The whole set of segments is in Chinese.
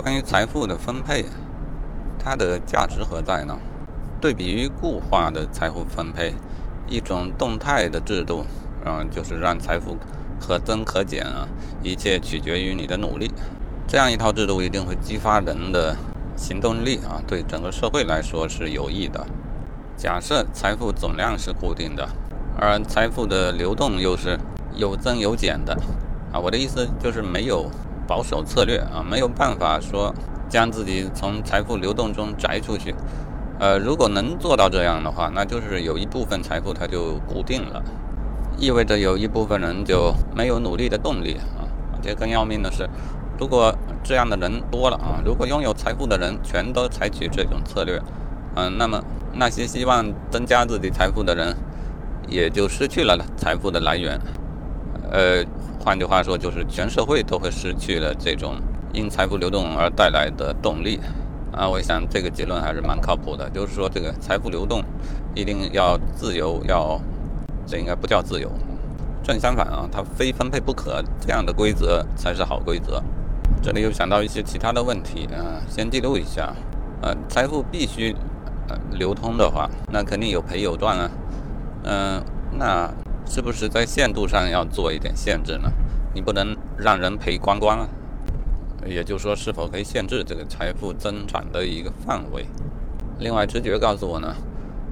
关于财富的分配，它的价值何在呢？对比于固化的财富分配，一种动态的制度，嗯，就是让财富可增可减啊，一切取决于你的努力。这样一套制度一定会激发人的行动力啊，对整个社会来说是有益的。假设财富总量是固定的，而财富的流动又是有增有减的啊，我的意思就是没有。保守策略啊，没有办法说将自己从财富流动中摘出去。呃，如果能做到这样的话，那就是有一部分财富它就固定了，意味着有一部分人就没有努力的动力啊。这更要命的是，如果这样的人多了啊，如果拥有财富的人全都采取这种策略，嗯，那么那些希望增加自己财富的人也就失去了财富的来源。呃。换句话说，就是全社会都会失去了这种因财富流动而带来的动力啊！我想这个结论还是蛮靠谱的，就是说这个财富流动一定要自由，要这应该不叫自由，正相反啊，它非分配不可，这样的规则才是好规则。这里又想到一些其他的问题啊，先记录一下。呃，财富必须呃流通的话，那肯定有赔有赚啊。嗯，那。是不是在限度上要做一点限制呢？你不能让人赔光光啊。也就是说，是否可以限制这个财富增长的一个范围？另外，直觉告诉我呢，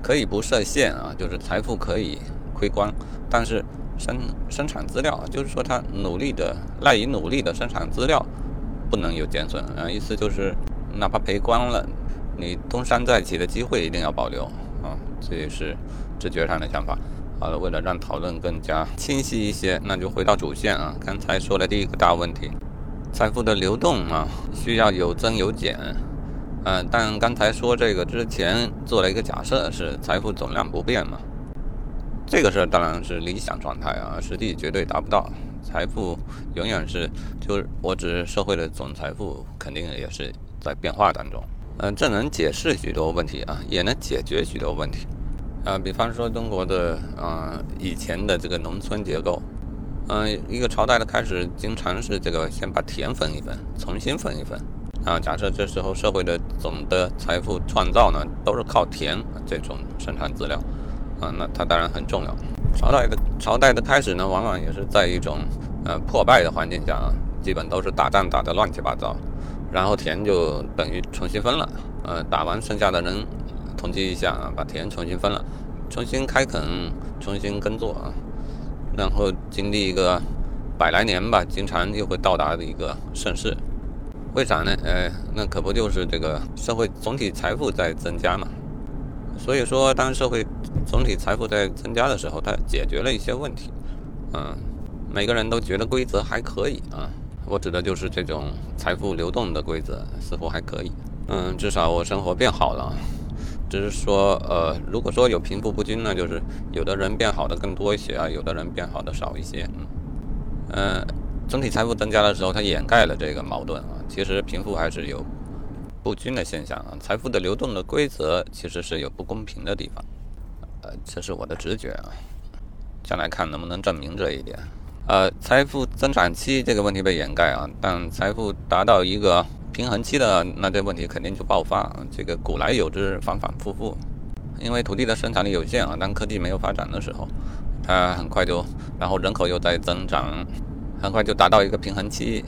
可以不设限啊，就是财富可以亏光，但是生生产资料，就是说他努力的赖以努力的生产资料不能有减损啊。意思就是，哪怕赔光了，你东山再起的机会一定要保留啊。这也是直觉上的想法。好了，为了让讨论更加清晰一些，那就回到主线啊。刚才说的第一个大问题，财富的流动啊，需要有增有减。嗯，但刚才说这个之前做了一个假设，是财富总量不变嘛？这个事儿当然是理想状态啊，实际绝对达不到。财富永远是，就是我指社会的总财富，肯定也是在变化当中。嗯，这能解释许多问题啊，也能解决许多问题。啊，比方说中国的啊以前的这个农村结构，嗯，一个朝代的开始，经常是这个先把田分一分，重新分一分。啊，假设这时候社会的总的财富创造呢，都是靠田这种生产资料，啊，那它当然很重要。朝代的朝代的开始呢，往往也是在一种呃破败的环境下啊，基本都是打仗打得乱七八糟，然后田就等于重新分了，呃，打完剩下的人。统计一下啊，把田重新分了，重新开垦，重新耕作啊，然后经历一个百来年吧，经常又会到达的一个盛世。为啥呢？呃，那可不就是这个社会总体财富在增加嘛？所以说，当社会总体财富在增加的时候，它解决了一些问题。嗯，每个人都觉得规则还可以啊。我指的就是这种财富流动的规则似乎还可以。嗯，至少我生活变好了。只是说，呃，如果说有贫富不均呢，就是有的人变好的更多一些啊，有的人变好的少一些。嗯，整体财富增加的时候，它掩盖了这个矛盾啊。其实贫富还是有不均的现象啊，财富的流动的规则其实是有不公平的地方。呃，这是我的直觉啊，将来看能不能证明这一点。呃，财富增长期这个问题被掩盖啊，但财富达到一个。平衡期的那这问题肯定就爆发，这个古来有之，反反复复。因为土地的生产力有限啊，当科技没有发展的时候，它很快就，然后人口又在增长，很快就达到一个平衡期。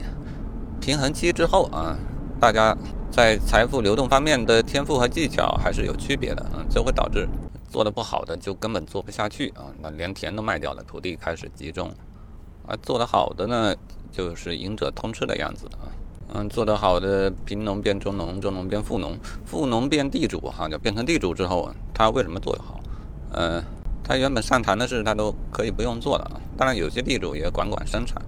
平衡期之后啊，大家在财富流动方面的天赋和技巧还是有区别的啊，这会导致做的不好的就根本做不下去啊，那连田都卖掉了，土地开始集中，而做得好的呢，就是赢者通吃的样子啊。嗯，做得好的贫农变中农，中农变富农，富农变地主，哈，就变成地主之后，他为什么做得好？呃，他原本擅长的事，他都可以不用做了。当然，有些地主也管管生产，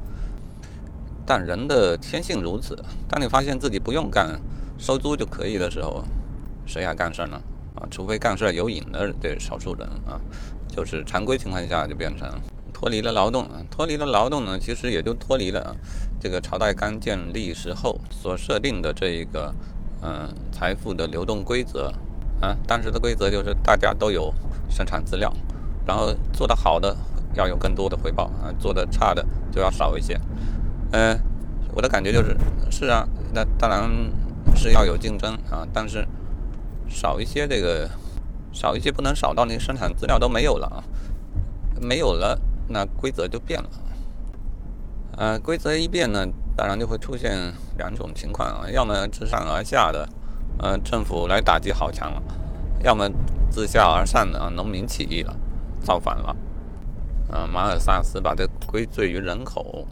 但人的天性如此。当你发现自己不用干，收租就可以的时候，谁还干事呢？啊，除非干事有瘾的这少数人啊，就是常规情况下就变成。脱离了劳动，脱离了劳动呢，其实也就脱离了这个朝代刚建立时候所设定的这一个嗯财富的流动规则啊。当时的规则就是大家都有生产资料，然后做得好的要有更多的回报啊，做得差的就要少一些。嗯，我的感觉就是是啊，那当然是要有竞争啊，但是少一些这个，少一些不能少到连生产资料都没有了啊，没有了，那规则就变了。呃，规则一变呢，当然就会出现两种情况啊，要么自上而下的，呃，政府来打击好强了；要么自下而上的，农民起义了，造反了。呃，马尔萨斯把这归罪于人口。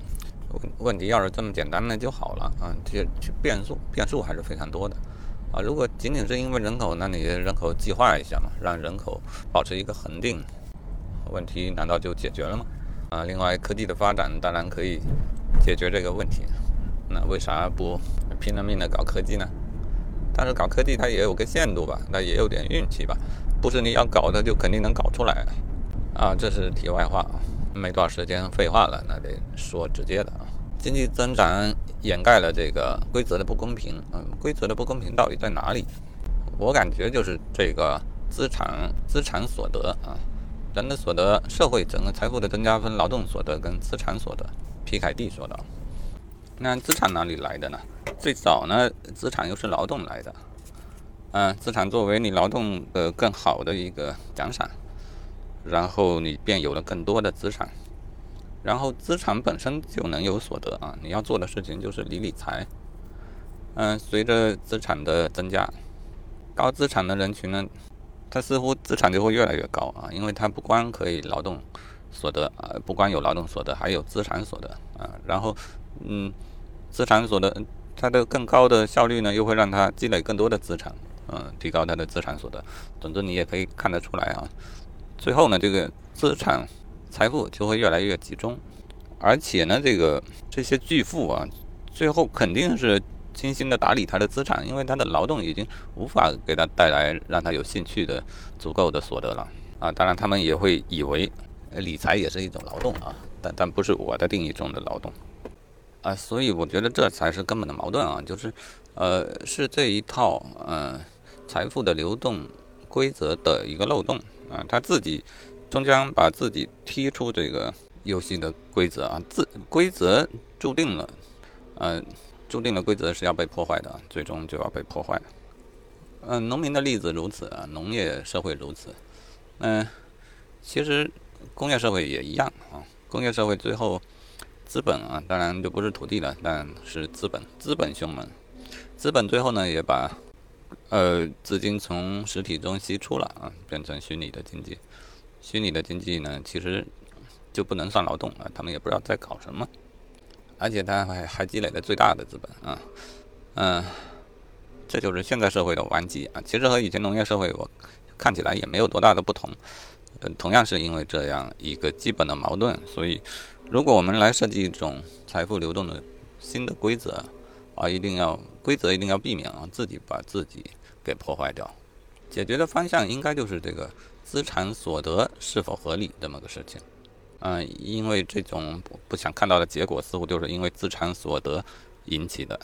问题要是这么简单，那就好了啊！这这变数变数还是非常多的啊！如果仅仅是因为人口，那你人口计划一下嘛，让人口保持一个恒定，问题难道就解决了吗？啊！另外，科技的发展当然可以解决这个问题，那为啥不拼了命的搞科技呢？但是搞科技它也有个限度吧，那也有点运气吧，不是你要搞的就肯定能搞出来啊！这是题外话。没多少时间，废话了，那得说直接的啊。经济增长掩盖了这个规则的不公平，嗯，规则的不公平到底在哪里？我感觉就是这个资产资产所得啊，人的所得，社会整个财富的增加分劳动所得跟资产所得。皮凯蒂说道。那资产哪里来的呢？最早呢，资产又是劳动来的，嗯，资产作为你劳动的更好的一个奖赏。然后你便有了更多的资产，然后资产本身就能有所得啊！你要做的事情就是理理财。嗯，随着资产的增加，高资产的人群呢，他似乎资产就会越来越高啊，因为他不光可以劳动所得啊，不光有劳动所得，还有资产所得啊。然后，嗯，资产所得它的更高的效率呢，又会让他积累更多的资产，嗯，提高他的资产所得。总之，你也可以看得出来啊。最后呢，这个资产财富就会越来越集中，而且呢，这个这些巨富啊，最后肯定是精心的打理他的资产，因为他的劳动已经无法给他带来让他有兴趣的足够的所得了啊。当然，他们也会以为理财也是一种劳动啊，但但不是我的定义中的劳动啊。所以我觉得这才是根本的矛盾啊，就是呃，是这一套呃财富的流动规则的一个漏洞。啊，他自己终将把自己踢出这个游戏的规则啊，自规则注定了，呃，注定了规则是要被破坏的，最终就要被破坏。嗯，农民的例子如此啊，农业社会如此。嗯，其实工业社会也一样啊，工业社会最后资本啊，当然就不是土地了，但是资本，资本凶猛，资本最后呢也把。呃，资金从实体中吸出了啊，变成虚拟的经济。虚拟的经济呢，其实就不能算劳动啊，他们也不知道在搞什么，而且他还还积累了最大的资本啊，嗯，这就是现在社会的顽疾啊。其实和以前农业社会我看起来也没有多大的不同，呃，同样是因为这样一个基本的矛盾，所以如果我们来设计一种财富流动的新的规则啊，一定要规则一定要避免啊，自己把自己。给破坏掉，解决的方向应该就是这个资产所得是否合理这么个事情。嗯，因为这种不想看到的结果，似乎就是因为资产所得引起的。